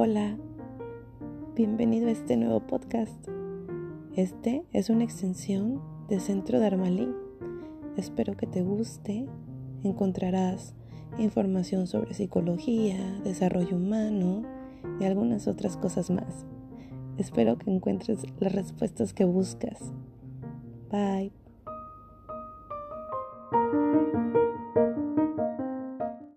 Hola, bienvenido a este nuevo podcast. Este es una extensión de Centro de Dharmalí. Espero que te guste. Encontrarás información sobre psicología, desarrollo humano y algunas otras cosas más. Espero que encuentres las respuestas que buscas. Bye.